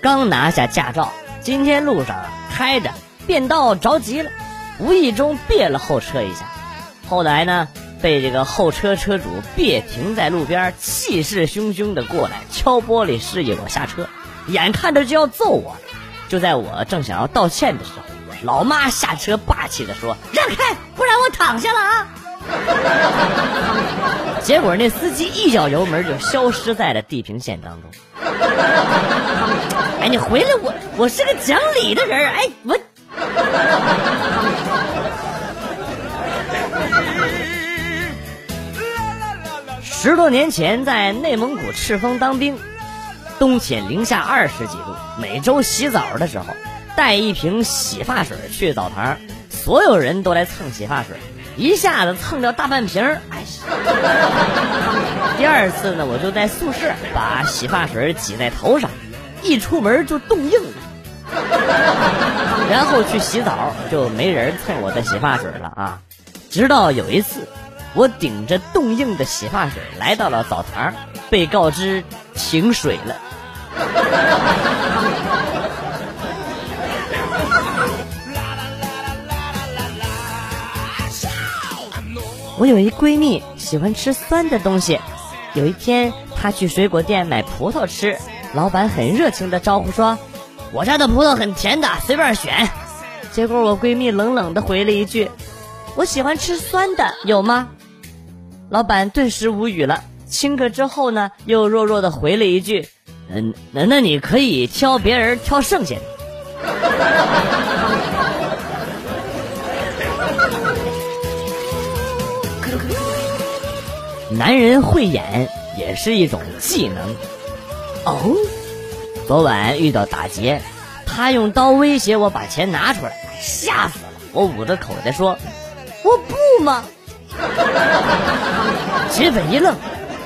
刚拿下驾照，今天路上开着变道着急了，无意中别了后车一下，后来呢被这个后车车主别停在路边，气势汹汹的过来敲玻璃示意我下车，眼看着就要揍我，就在我正想要道歉的时候，老妈下车霸气的说：“让开，不然我躺下了啊！” 结果那司机一脚油门就消失在了地平线当中。哎，你回来，我我是个讲理的人哎，我。十多年前在内蒙古赤峰当兵，冬天零下二十几度，每周洗澡的时候带一瓶洗发水去澡堂，所有人都来蹭洗发水。一下子蹭掉大半瓶儿，哎呀！第二次呢，我就在宿舍把洗发水挤在头上，一出门就冻硬了。然后去洗澡，就没人蹭我的洗发水了啊！直到有一次，我顶着冻硬的洗发水来到了澡堂，被告知停水了。我有一闺蜜喜欢吃酸的东西，有一天她去水果店买葡萄吃，老板很热情的招呼说：“我家的葡萄很甜的，随便选。”结果我闺蜜冷冷的回了一句：“我喜欢吃酸的，有吗？”老板顿时无语了，亲个之后呢，又弱弱的回了一句：“嗯，那那你可以挑别人挑剩下的。”男人会演也是一种技能哦。昨晚遇到打劫，他用刀威胁我把钱拿出来，吓死了。我捂着口袋说：“我不嘛。”劫匪一愣，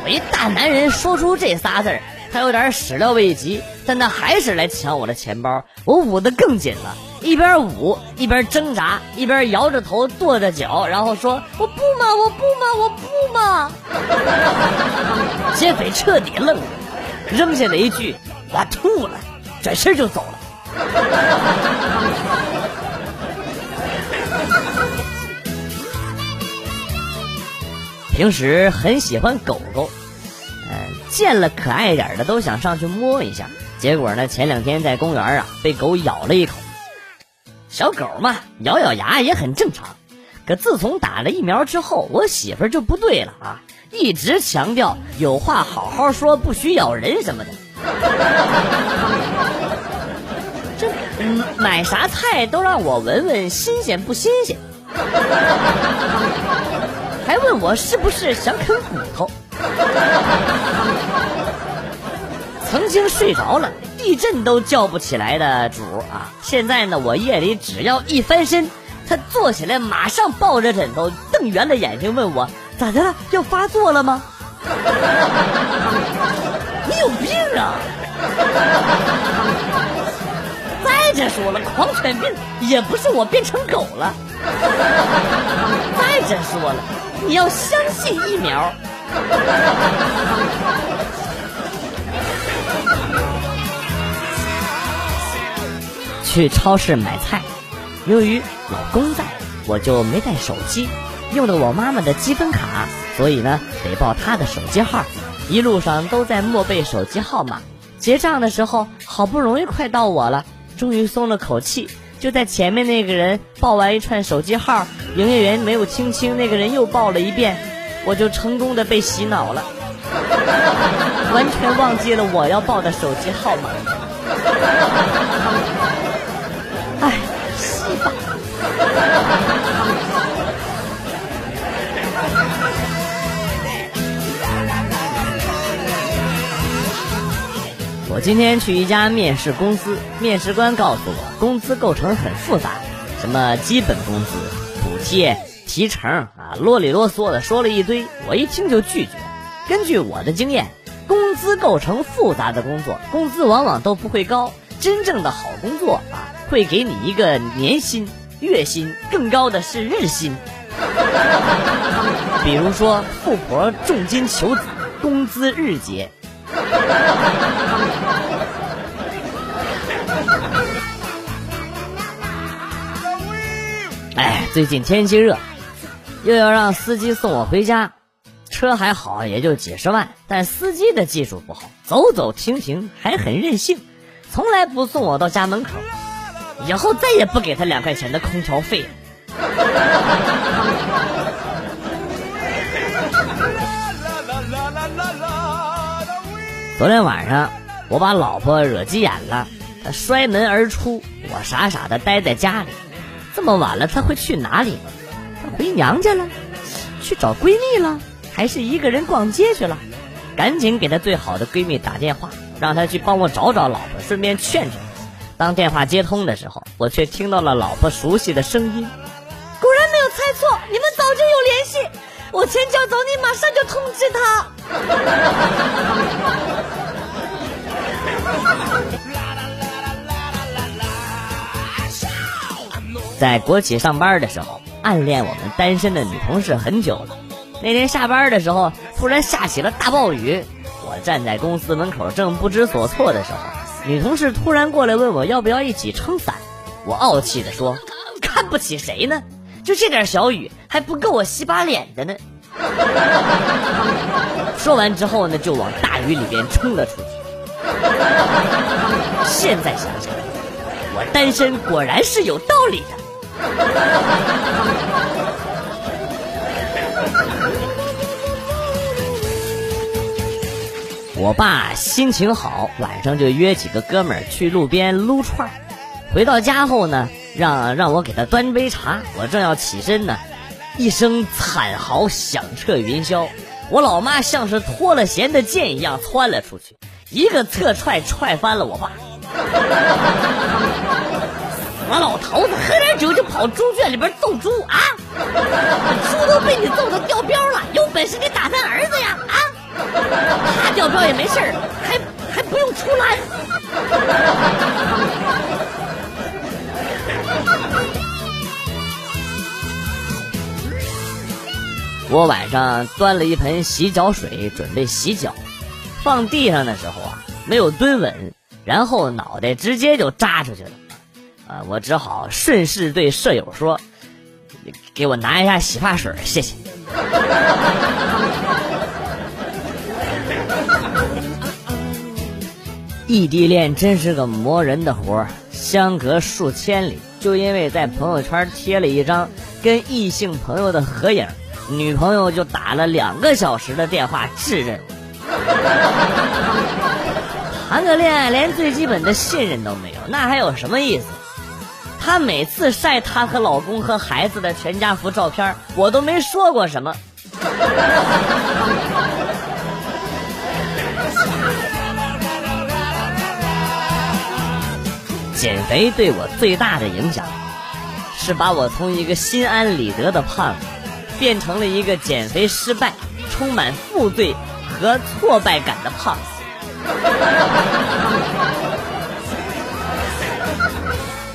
我一大男人说出这仨字儿，他有点始料未及，但他还是来抢我的钱包。我捂得更紧了。一边舞一边挣扎，一边摇着头跺着脚，然后说：“我不嘛，我不嘛，我不嘛。”劫匪彻底愣了，扔下了一句：“我吐了”，转身就走了。平时很喜欢狗狗，嗯，见了可爱点的都想上去摸一下。结果呢，前两天在公园啊，被狗咬了一口。小狗嘛，咬咬牙也很正常。可自从打了疫苗之后，我媳妇儿就不对了啊，一直强调有话好好说，不许咬人什么的。这嗯买啥菜都让我闻闻新鲜不新鲜，还问我是不是想啃骨头。曾经睡着了。地震都叫不起来的主啊！现在呢，我夜里只要一翻身，他坐起来马上抱着枕头，瞪圆了眼睛问我：“咋的了？要发作了吗？” 你有病啊！再者说了，狂犬病也不是我变成狗了。再者说了，你要相信疫苗。去超市买菜，由于老公在，我就没带手机，用的我妈妈的积分卡，所以呢得报她的手机号。一路上都在默背手机号码。结账的时候，好不容易快到我了，终于松了口气。就在前面那个人报完一串手机号，营业员没有听清，那个人又报了一遍，我就成功的被洗脑了，完全忘记了我要报的手机号码。哎，西吧。我今天去一家面试公司，面试官告诉我，工资构成很复杂，什么基本工资、补贴、提成啊，啰里啰嗦的说了一堆，我一听就拒绝。根据我的经验，工资构成复杂的工作，工资往往都不会高。真正的好工作啊。会给你一个年薪、月薪，更高的是日薪。比如说，富婆重金求子，工资日结。哎，最近天气热，又要让司机送我回家，车还好，也就几十万，但司机的技术不好，走走停停还很任性，从来不送我到家门口。以后再也不给他两块钱的空调费了。昨天晚上我把老婆惹急眼了，她摔门而出，我傻傻的待在家里。这么晚了，她会去哪里？她回娘家了？去找闺蜜了？还是一个人逛街去了？赶紧给她最好的闺蜜打电话，让她去帮我找找老婆，顺便劝劝。当电话接通的时候，我却听到了老婆熟悉的声音。果然没有猜错，你们早就有联系。我前脚走，你马上就通知他。在国企上班的时候，暗恋我们单身的女同事很久了。那天下班的时候，突然下起了大暴雨，我站在公司门口，正不知所措的时候。女同事突然过来问我要不要一起撑伞，我傲气的说：“看不起谁呢？就这点小雨还不够我洗把脸的呢。”说完之后呢，就往大雨里边冲了出去。现在想想，我单身果然是有道理的。我爸心情好，晚上就约几个哥们儿去路边撸串儿。回到家后呢，让让我给他端杯茶。我正要起身呢，一声惨嚎响彻云霄。我老妈像是脱了弦的箭一样窜了出去，一个侧踹踹翻了我爸。死老头子，喝点酒就跑猪圈里边揍猪啊！猪都被你揍的掉膘了，有本事你打咱儿子呀啊！他掉票也没事儿，还还不用出来。我晚上端了一盆洗脚水，准备洗脚，放地上的时候啊，没有蹲稳，然后脑袋直接就扎出去了。啊，我只好顺势对舍友说：“给我拿一下洗发水，谢谢。”异地恋真是个磨人的活儿，相隔数千里，就因为在朋友圈贴了一张跟异性朋友的合影，女朋友就打了两个小时的电话质认。谈个恋爱连最基本的信任都没有，那还有什么意思？她每次晒她和老公和孩子的全家福照片，我都没说过什么。减肥对我最大的影响，是把我从一个心安理得的胖子，变成了一个减肥失败、充满负罪和挫败感的胖子。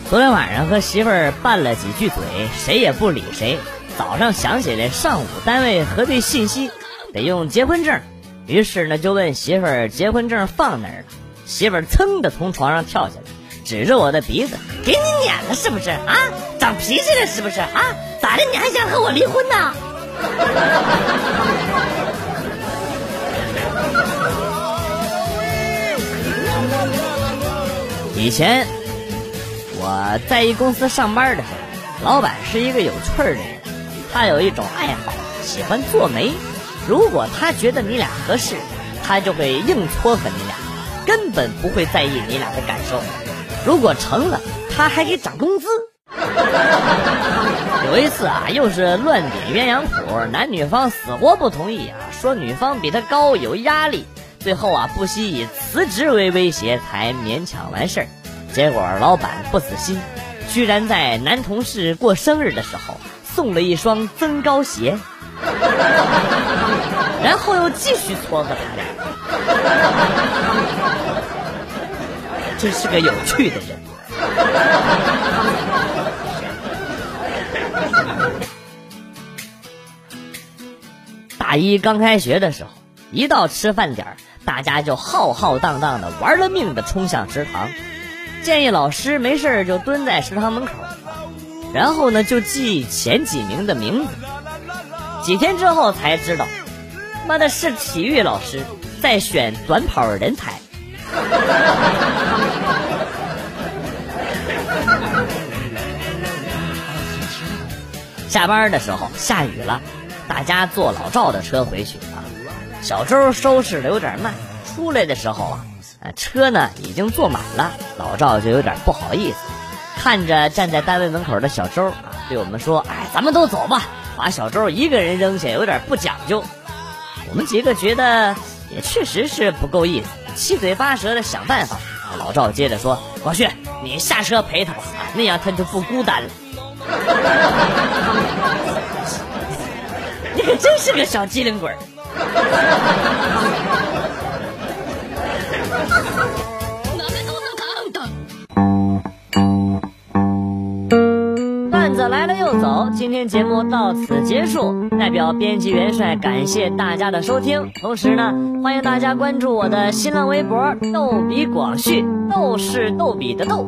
昨天晚上和媳妇儿拌了几句嘴，谁也不理谁。早上想起来上午单位核对信息得用结婚证，于是呢就问媳妇儿结婚证放哪儿了。媳妇儿噌的从床上跳下来。指着我的鼻子，给你撵了是不是啊？长脾气了是不是啊？咋的？你还想和我离婚呢？以前我在一公司上班的时候，老板是一个有趣的人，他有一种爱好，喜欢做媒。如果他觉得你俩合适，他就会硬撮合你俩，根本不会在意你俩的感受。如果成了，他还给涨工资。有一次啊，又是乱点鸳鸯谱，男女方死活不同意啊，说女方比他高，有压力。最后啊，不惜以辞职为威胁，才勉强完事儿。结果老板不死心，居然在男同事过生日的时候送了一双增高鞋，然后又继续撮合他俩。真是个有趣的人。大一刚开学的时候，一到吃饭点儿，大家就浩浩荡荡的玩了命的冲向食堂。建议老师没事就蹲在食堂门口，然后呢就记前几名的名字。几天之后才知道，妈的是体育老师在选短跑人才。下班的时候下雨了，大家坐老赵的车回去啊。小周收拾的有点慢，出来的时候啊，车呢已经坐满了，老赵就有点不好意思，看着站在单位门口的小周啊，对我们说：“哎，咱们都走吧，把小周一个人扔下有点不讲究。”我们几个觉得也确实是不够意思，七嘴八舌的想办法。老赵接着说：“广旭，你下车陪他吧，那样他就不孤单了。” 你可真是个小机灵鬼儿！段子来了又走，今天节目到此结束。代表编辑元帅感谢大家的收听，同时呢，欢迎大家关注我的新浪微博“逗比广旭”，逗是逗比的逗，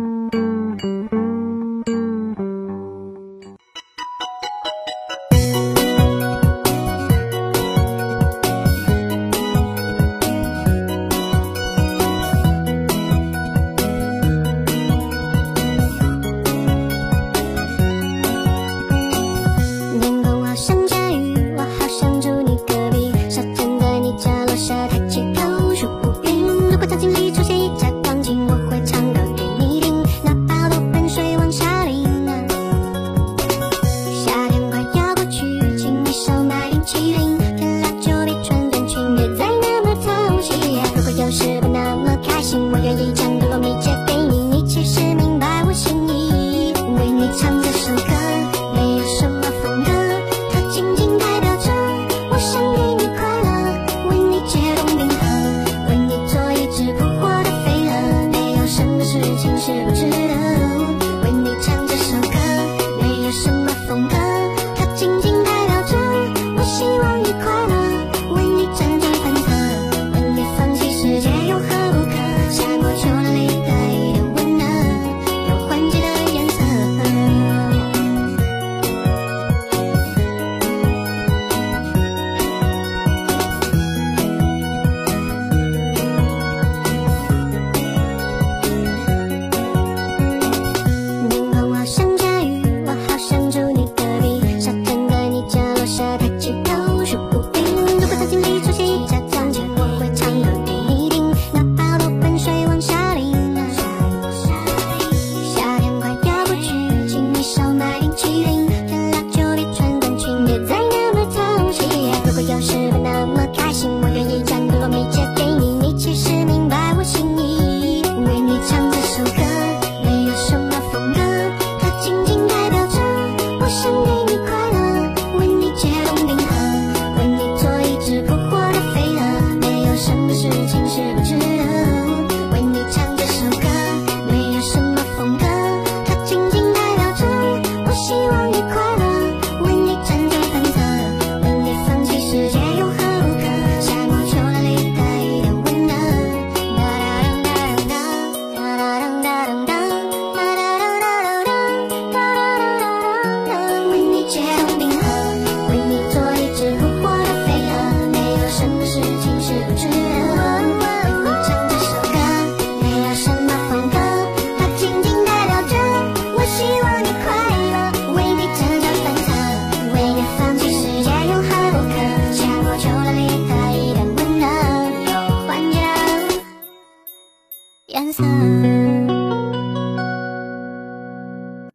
开心，我愿意将更多秘诀。